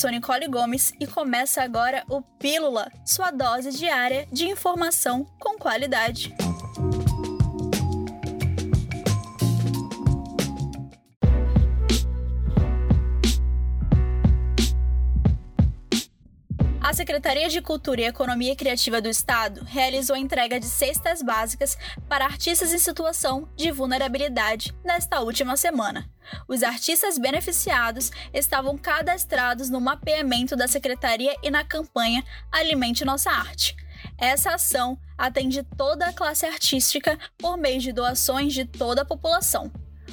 sou Nicole Gomes e começa agora o Pílula, sua dose diária de informação com qualidade. A Secretaria de Cultura e Economia Criativa do Estado realizou a entrega de cestas básicas para artistas em situação de vulnerabilidade nesta última semana. Os artistas beneficiados estavam cadastrados no mapeamento da Secretaria e na campanha Alimente Nossa Arte. Essa ação atende toda a classe artística por meio de doações de toda a população.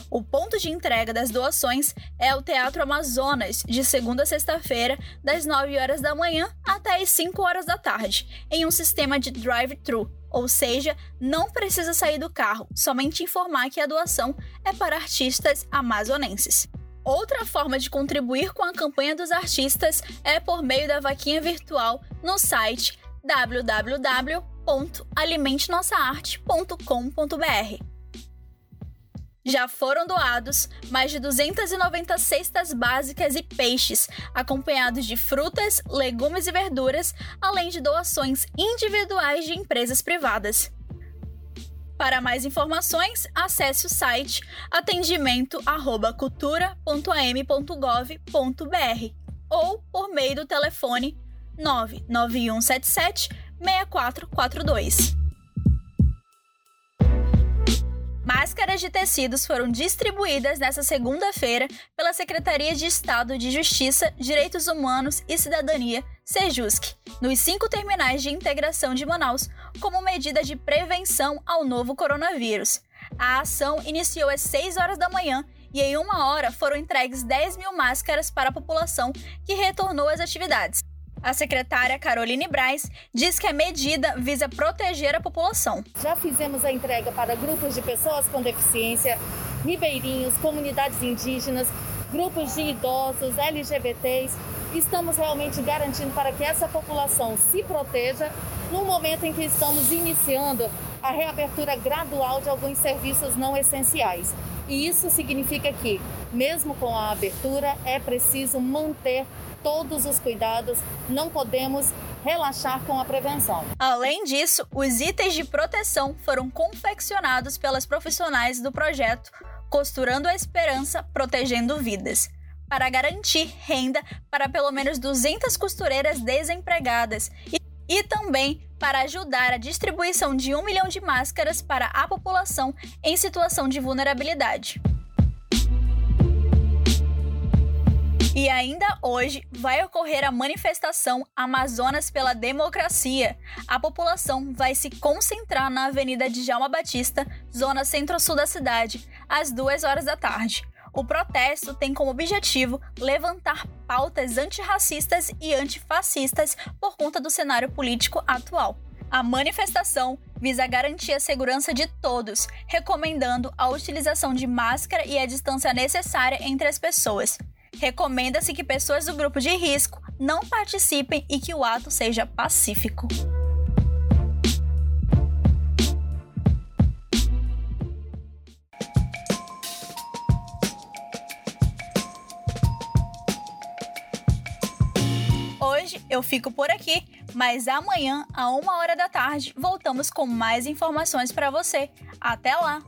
O ponto de entrega das doações é o Teatro Amazonas, de segunda a sexta-feira, das 9 horas da manhã até as 5 horas da tarde, em um sistema de drive-thru, ou seja, não precisa sair do carro, somente informar que a doação é para artistas amazonenses. Outra forma de contribuir com a campanha dos artistas é por meio da vaquinha virtual no site www.alimentenossarte.com.br já foram doados mais de 290 cestas básicas e peixes, acompanhados de frutas, legumes e verduras, além de doações individuais de empresas privadas. Para mais informações, acesse o site atendimento@cultura.am.gov.br ou por meio do telefone 99177 6442. Máscaras de tecidos foram distribuídas nesta segunda-feira pela Secretaria de Estado de Justiça, Direitos Humanos e Cidadania, SEJUSC, nos cinco terminais de integração de Manaus, como medida de prevenção ao novo coronavírus. A ação iniciou às 6 horas da manhã e em uma hora foram entregues 10 mil máscaras para a população que retornou às atividades. A secretária Caroline Braz diz que a medida visa proteger a população. Já fizemos a entrega para grupos de pessoas com deficiência, ribeirinhos, comunidades indígenas, grupos de idosos, LGBTs. Estamos realmente garantindo para que essa população se proteja no momento em que estamos iniciando a reabertura gradual de alguns serviços não essenciais. E isso significa que, mesmo com a abertura, é preciso manter todos os cuidados, não podemos relaxar com a prevenção. Além disso, os itens de proteção foram confeccionados pelas profissionais do projeto Costurando a Esperança, Protegendo Vidas, para garantir renda para pelo menos 200 costureiras desempregadas e, e também para ajudar a distribuição de um milhão de máscaras para a população em situação de vulnerabilidade. E ainda hoje vai ocorrer a manifestação Amazonas pela Democracia. A população vai se concentrar na Avenida de Jalma Batista, zona centro-sul da cidade, às duas horas da tarde. O protesto tem como objetivo levantar pautas antirracistas e antifascistas por conta do cenário político atual. A manifestação visa garantir a segurança de todos, recomendando a utilização de máscara e a distância necessária entre as pessoas. Recomenda-se que pessoas do grupo de risco não participem e que o ato seja pacífico. Hoje eu fico por aqui, mas amanhã, a uma hora da tarde, voltamos com mais informações para você. Até lá!